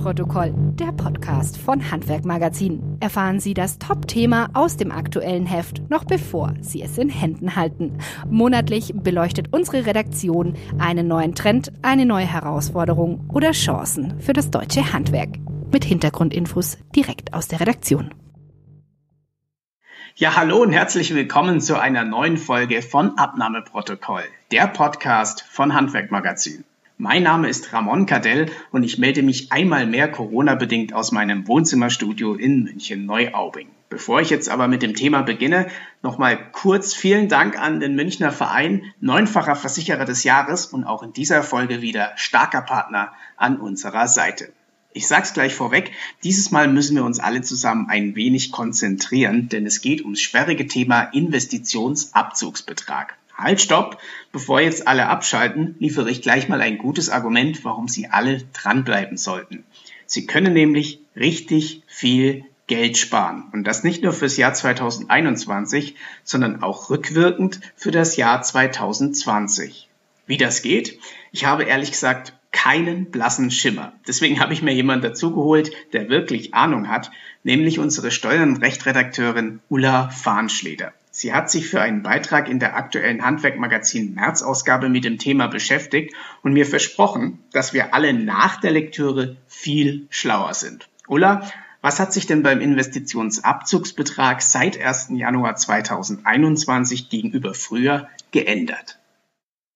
Abnahmeprotokoll, der Podcast von Handwerk Magazin. Erfahren Sie das Top-Thema aus dem aktuellen Heft noch bevor Sie es in Händen halten. Monatlich beleuchtet unsere Redaktion einen neuen Trend, eine neue Herausforderung oder Chancen für das deutsche Handwerk. Mit Hintergrundinfos direkt aus der Redaktion. Ja, hallo und herzlich willkommen zu einer neuen Folge von Abnahmeprotokoll, der Podcast von Handwerk Magazin. Mein Name ist Ramon Cadell und ich melde mich einmal mehr Corona-bedingt aus meinem Wohnzimmerstudio in München Neuaubing. Bevor ich jetzt aber mit dem Thema beginne, nochmal kurz vielen Dank an den Münchner Verein, neunfacher Versicherer des Jahres und auch in dieser Folge wieder starker Partner an unserer Seite. Ich sag's gleich vorweg, dieses Mal müssen wir uns alle zusammen ein wenig konzentrieren, denn es geht ums sperrige Thema Investitionsabzugsbetrag. Halt, stopp! Bevor jetzt alle abschalten, liefere ich gleich mal ein gutes Argument, warum Sie alle dranbleiben sollten. Sie können nämlich richtig viel Geld sparen. Und das nicht nur fürs Jahr 2021, sondern auch rückwirkend für das Jahr 2020. Wie das geht? Ich habe ehrlich gesagt keinen blassen Schimmer. Deswegen habe ich mir jemanden dazugeholt, der wirklich Ahnung hat, nämlich unsere Steuern- und Rechtredakteurin Ulla Fahnschleder. Sie hat sich für einen Beitrag in der aktuellen Handwerkmagazin März-Ausgabe mit dem Thema beschäftigt und mir versprochen, dass wir alle nach der Lektüre viel schlauer sind. Ulla, was hat sich denn beim Investitionsabzugsbetrag seit 1. Januar 2021 gegenüber früher geändert?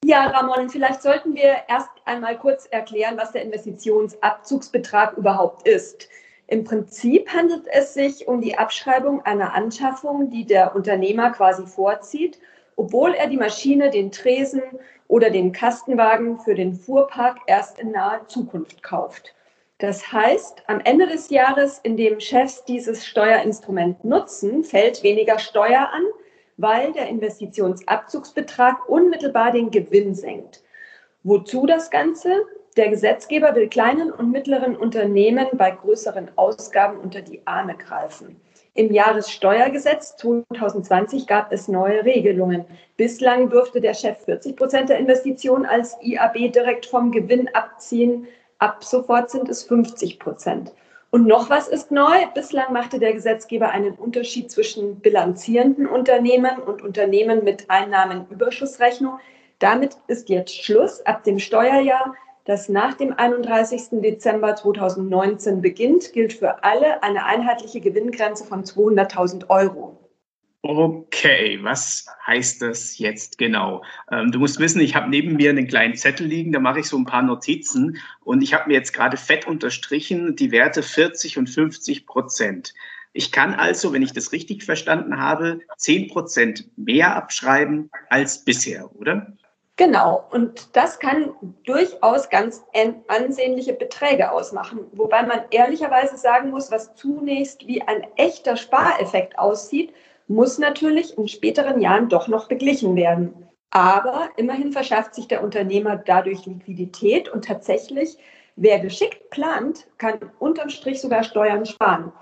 Ja, Ramon, vielleicht sollten wir erst einmal kurz erklären, was der Investitionsabzugsbetrag überhaupt ist. Im Prinzip handelt es sich um die Abschreibung einer Anschaffung, die der Unternehmer quasi vorzieht, obwohl er die Maschine, den Tresen oder den Kastenwagen für den Fuhrpark erst in naher Zukunft kauft. Das heißt, am Ende des Jahres, in dem Chefs dieses Steuerinstrument nutzen, fällt weniger Steuer an, weil der Investitionsabzugsbetrag unmittelbar den Gewinn senkt. Wozu das Ganze? Der Gesetzgeber will kleinen und mittleren Unternehmen bei größeren Ausgaben unter die Arme greifen. Im Jahressteuergesetz 2020 gab es neue Regelungen. Bislang durfte der Chef 40 Prozent der Investition als IAB direkt vom Gewinn abziehen. Ab sofort sind es 50 Prozent. Und noch was ist neu. Bislang machte der Gesetzgeber einen Unterschied zwischen bilanzierenden Unternehmen und Unternehmen mit Einnahmenüberschussrechnung. Damit ist jetzt Schluss. Ab dem Steuerjahr das nach dem 31. Dezember 2019 beginnt, gilt für alle eine einheitliche Gewinngrenze von 200.000 Euro. Okay, was heißt das jetzt genau? Ähm, du musst wissen, ich habe neben mir einen kleinen Zettel liegen, da mache ich so ein paar Notizen und ich habe mir jetzt gerade fett unterstrichen die Werte 40 und 50 Prozent. Ich kann also, wenn ich das richtig verstanden habe, 10 Prozent mehr abschreiben als bisher, oder? Genau, und das kann durchaus ganz ansehnliche Beträge ausmachen, wobei man ehrlicherweise sagen muss, was zunächst wie ein echter Spareffekt aussieht, muss natürlich in späteren Jahren doch noch beglichen werden. Aber immerhin verschafft sich der Unternehmer dadurch Liquidität und tatsächlich, wer geschickt plant, kann unterm Strich sogar Steuern sparen.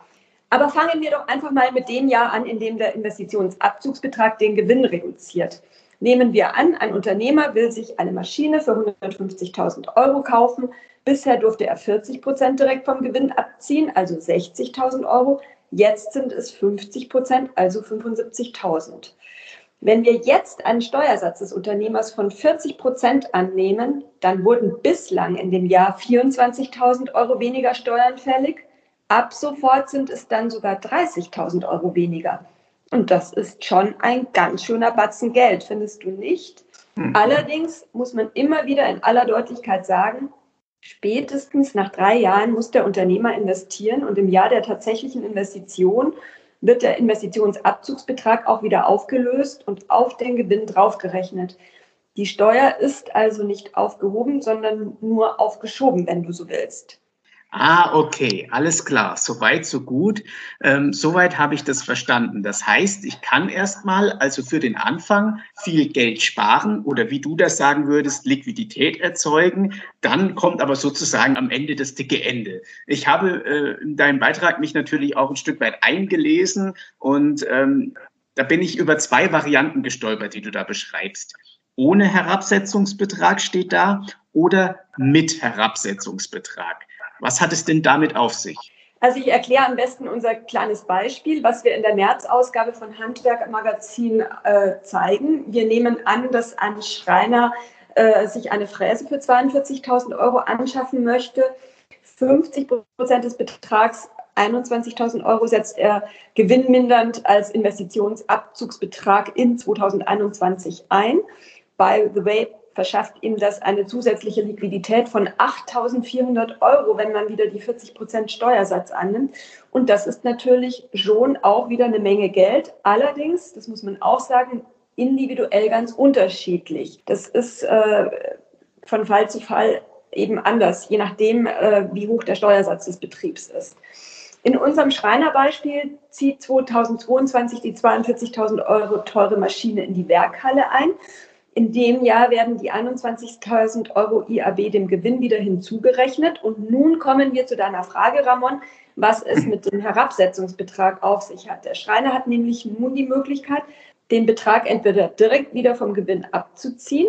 Aber fangen wir doch einfach mal mit dem Jahr an, in dem der Investitionsabzugsbetrag den Gewinn reduziert. Nehmen wir an, ein Unternehmer will sich eine Maschine für 150.000 Euro kaufen. Bisher durfte er 40 Prozent direkt vom Gewinn abziehen, also 60.000 Euro. Jetzt sind es 50 Prozent, also 75.000. Wenn wir jetzt einen Steuersatz des Unternehmers von 40 Prozent annehmen, dann wurden bislang in dem Jahr 24.000 Euro weniger Steuern fällig. Ab sofort sind es dann sogar 30.000 Euro weniger. Und das ist schon ein ganz schöner Batzen Geld, findest du nicht? Mhm. Allerdings muss man immer wieder in aller Deutlichkeit sagen, spätestens nach drei Jahren muss der Unternehmer investieren und im Jahr der tatsächlichen Investition wird der Investitionsabzugsbetrag auch wieder aufgelöst und auf den Gewinn draufgerechnet. Die Steuer ist also nicht aufgehoben, sondern nur aufgeschoben, wenn du so willst. Ah, okay, alles klar. Soweit, so gut. Ähm, soweit habe ich das verstanden. Das heißt, ich kann erstmal also für den Anfang viel Geld sparen oder wie du das sagen würdest, Liquidität erzeugen. Dann kommt aber sozusagen am Ende das dicke Ende. Ich habe äh, in deinem Beitrag mich natürlich auch ein Stück weit eingelesen und ähm, da bin ich über zwei Varianten gestolpert, die du da beschreibst. Ohne Herabsetzungsbetrag steht da oder mit Herabsetzungsbetrag. Was hat es denn damit auf sich? Also ich erkläre am besten unser kleines Beispiel, was wir in der März-Ausgabe von Handwerk Magazin äh, zeigen. Wir nehmen an, dass ein Schreiner äh, sich eine Fräse für 42.000 Euro anschaffen möchte. 50 Prozent des Betrags 21.000 Euro setzt er gewinnmindernd als Investitionsabzugsbetrag in 2021 ein. By the way, verschafft ihm das eine zusätzliche Liquidität von 8.400 Euro, wenn man wieder die 40 Prozent Steuersatz annimmt. Und das ist natürlich schon auch wieder eine Menge Geld. Allerdings, das muss man auch sagen, individuell ganz unterschiedlich. Das ist äh, von Fall zu Fall eben anders, je nachdem, äh, wie hoch der Steuersatz des Betriebs ist. In unserem Schreinerbeispiel zieht 2022 die 42.000 Euro teure Maschine in die Werkhalle ein. In dem Jahr werden die 21.000 Euro IAB dem Gewinn wieder hinzugerechnet. Und nun kommen wir zu deiner Frage, Ramon, was es mit dem Herabsetzungsbetrag auf sich hat. Der Schreiner hat nämlich nun die Möglichkeit, den Betrag entweder direkt wieder vom Gewinn abzuziehen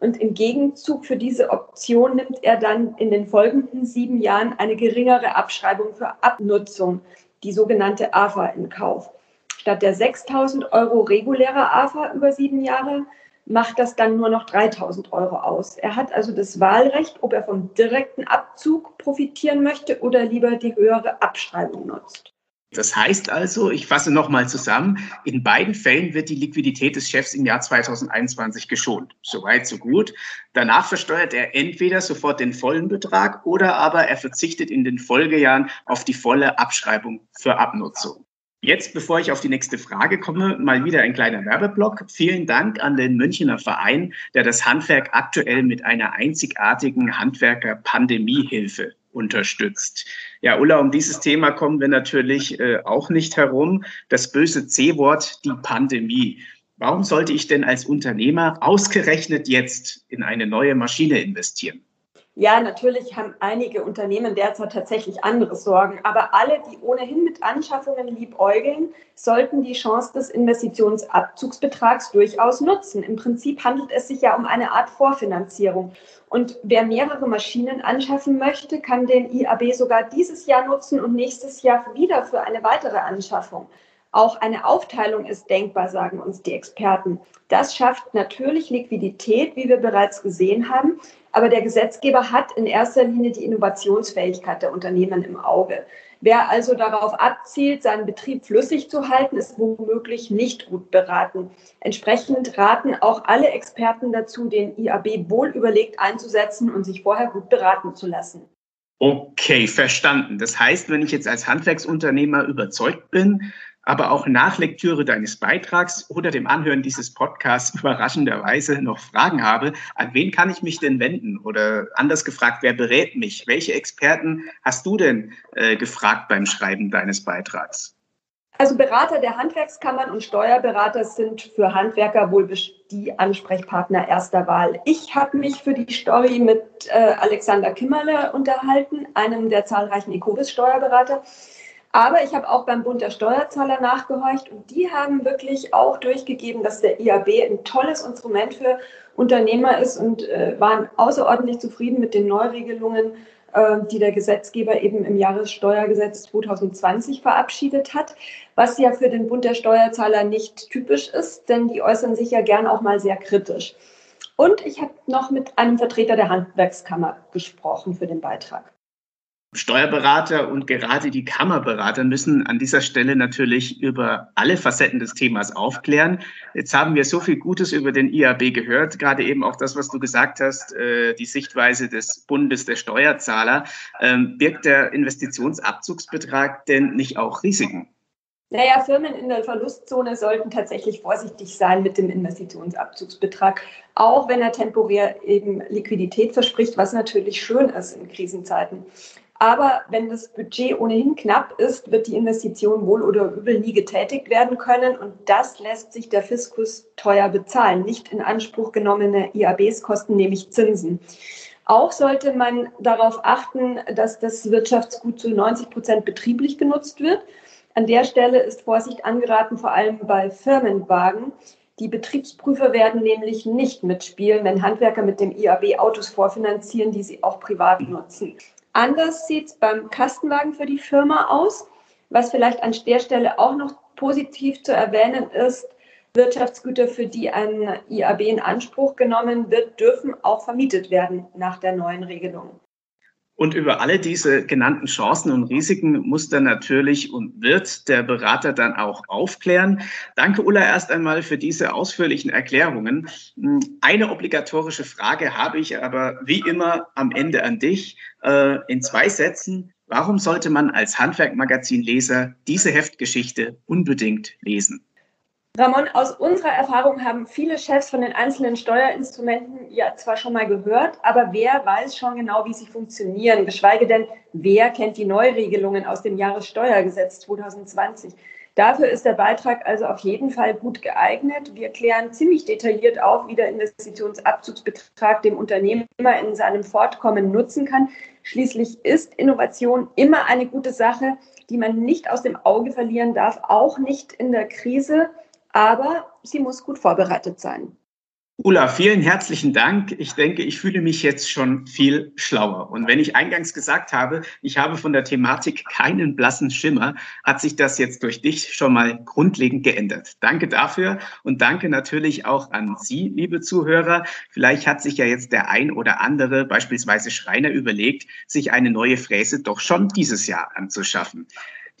und im Gegenzug für diese Option nimmt er dann in den folgenden sieben Jahren eine geringere Abschreibung für Abnutzung, die sogenannte AFA, in Kauf. Statt der 6.000 Euro regulärer AFA über sieben Jahre macht das dann nur noch 3000 Euro aus. Er hat also das Wahlrecht, ob er vom direkten Abzug profitieren möchte oder lieber die höhere Abschreibung nutzt. Das heißt also, ich fasse nochmal zusammen, in beiden Fällen wird die Liquidität des Chefs im Jahr 2021 geschont. Soweit, so gut. Danach versteuert er entweder sofort den vollen Betrag oder aber er verzichtet in den Folgejahren auf die volle Abschreibung für Abnutzung. Jetzt, bevor ich auf die nächste Frage komme, mal wieder ein kleiner Werbeblock. Vielen Dank an den Münchener Verein, der das Handwerk aktuell mit einer einzigartigen Handwerker-Pandemiehilfe unterstützt. Ja, Ulla, um dieses Thema kommen wir natürlich äh, auch nicht herum. Das böse C-Wort, die Pandemie. Warum sollte ich denn als Unternehmer ausgerechnet jetzt in eine neue Maschine investieren? Ja, natürlich haben einige Unternehmen derzeit tatsächlich andere Sorgen, aber alle, die ohnehin mit Anschaffungen liebäugeln, sollten die Chance des Investitionsabzugsbetrags durchaus nutzen. Im Prinzip handelt es sich ja um eine Art Vorfinanzierung. Und wer mehrere Maschinen anschaffen möchte, kann den IAB sogar dieses Jahr nutzen und nächstes Jahr wieder für eine weitere Anschaffung. Auch eine Aufteilung ist denkbar, sagen uns die Experten. Das schafft natürlich Liquidität, wie wir bereits gesehen haben. Aber der Gesetzgeber hat in erster Linie die Innovationsfähigkeit der Unternehmen im Auge. Wer also darauf abzielt, seinen Betrieb flüssig zu halten, ist womöglich nicht gut beraten. Entsprechend raten auch alle Experten dazu, den IAB wohl überlegt einzusetzen und sich vorher gut beraten zu lassen. Okay, verstanden. Das heißt, wenn ich jetzt als Handwerksunternehmer überzeugt bin, aber auch nach Lektüre deines Beitrags oder dem Anhören dieses Podcasts überraschenderweise noch Fragen habe, an wen kann ich mich denn wenden? Oder anders gefragt, wer berät mich? Welche Experten hast du denn äh, gefragt beim Schreiben deines Beitrags? Also Berater der Handwerkskammern und Steuerberater sind für Handwerker wohl die Ansprechpartner erster Wahl. Ich habe mich für die Story mit äh, Alexander Kimmerle unterhalten, einem der zahlreichen Ecovis-Steuerberater. Aber ich habe auch beim Bund der Steuerzahler nachgehorcht und die haben wirklich auch durchgegeben, dass der IAB ein tolles Instrument für Unternehmer ist und äh, waren außerordentlich zufrieden mit den Neuregelungen, äh, die der Gesetzgeber eben im Jahressteuergesetz 2020 verabschiedet hat, was ja für den Bund der Steuerzahler nicht typisch ist, denn die äußern sich ja gern auch mal sehr kritisch. Und ich habe noch mit einem Vertreter der Handwerkskammer gesprochen für den Beitrag. Steuerberater und gerade die Kammerberater müssen an dieser Stelle natürlich über alle Facetten des Themas aufklären. Jetzt haben wir so viel Gutes über den IAB gehört, gerade eben auch das, was du gesagt hast, äh, die Sichtweise des Bundes der Steuerzahler. Ähm, birgt der Investitionsabzugsbetrag denn nicht auch Risiken? Naja, Firmen in der Verlustzone sollten tatsächlich vorsichtig sein mit dem Investitionsabzugsbetrag, auch wenn er temporär eben Liquidität verspricht, was natürlich schön ist in Krisenzeiten. Aber wenn das Budget ohnehin knapp ist, wird die Investition wohl oder übel nie getätigt werden können. Und das lässt sich der Fiskus teuer bezahlen. Nicht in Anspruch genommene IABs kosten nämlich Zinsen. Auch sollte man darauf achten, dass das Wirtschaftsgut zu 90 Prozent betrieblich genutzt wird. An der Stelle ist Vorsicht angeraten, vor allem bei Firmenwagen. Die Betriebsprüfer werden nämlich nicht mitspielen, wenn Handwerker mit dem IAB Autos vorfinanzieren, die sie auch privat nutzen. Anders sieht es beim Kastenwagen für die Firma aus. Was vielleicht an der Stelle auch noch positiv zu erwähnen ist, Wirtschaftsgüter, für die ein IAB in Anspruch genommen wird, dürfen auch vermietet werden nach der neuen Regelung. Und über alle diese genannten Chancen und Risiken muss dann natürlich und wird der Berater dann auch aufklären. Danke, Ulla, erst einmal für diese ausführlichen Erklärungen. Eine obligatorische Frage habe ich aber wie immer am Ende an dich. Äh, in zwei Sätzen. Warum sollte man als Handwerkmagazinleser diese Heftgeschichte unbedingt lesen? Ramon, aus unserer Erfahrung haben viele Chefs von den einzelnen Steuerinstrumenten ja zwar schon mal gehört, aber wer weiß schon genau, wie sie funktionieren, geschweige denn, wer kennt die Neuregelungen aus dem Jahressteuergesetz 2020. Dafür ist der Beitrag also auf jeden Fall gut geeignet. Wir klären ziemlich detailliert auf, wie der Investitionsabzugsbetrag dem Unternehmer in seinem Fortkommen nutzen kann. Schließlich ist Innovation immer eine gute Sache, die man nicht aus dem Auge verlieren darf, auch nicht in der Krise aber sie muss gut vorbereitet sein. Ulla, vielen herzlichen Dank. Ich denke, ich fühle mich jetzt schon viel schlauer. Und wenn ich eingangs gesagt habe, ich habe von der Thematik keinen blassen Schimmer, hat sich das jetzt durch dich schon mal grundlegend geändert. Danke dafür und danke natürlich auch an Sie, liebe Zuhörer. Vielleicht hat sich ja jetzt der ein oder andere, beispielsweise Schreiner, überlegt, sich eine neue Fräse doch schon dieses Jahr anzuschaffen.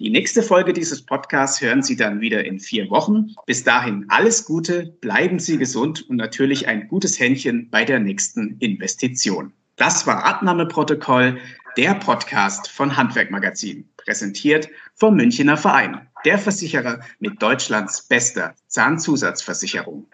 Die nächste Folge dieses Podcasts hören Sie dann wieder in vier Wochen. Bis dahin alles Gute, bleiben Sie gesund und natürlich ein gutes Händchen bei der nächsten Investition. Das war Abnahmeprotokoll, der Podcast von Handwerkmagazin, präsentiert vom Münchner Verein, der Versicherer mit Deutschlands bester Zahnzusatzversicherung.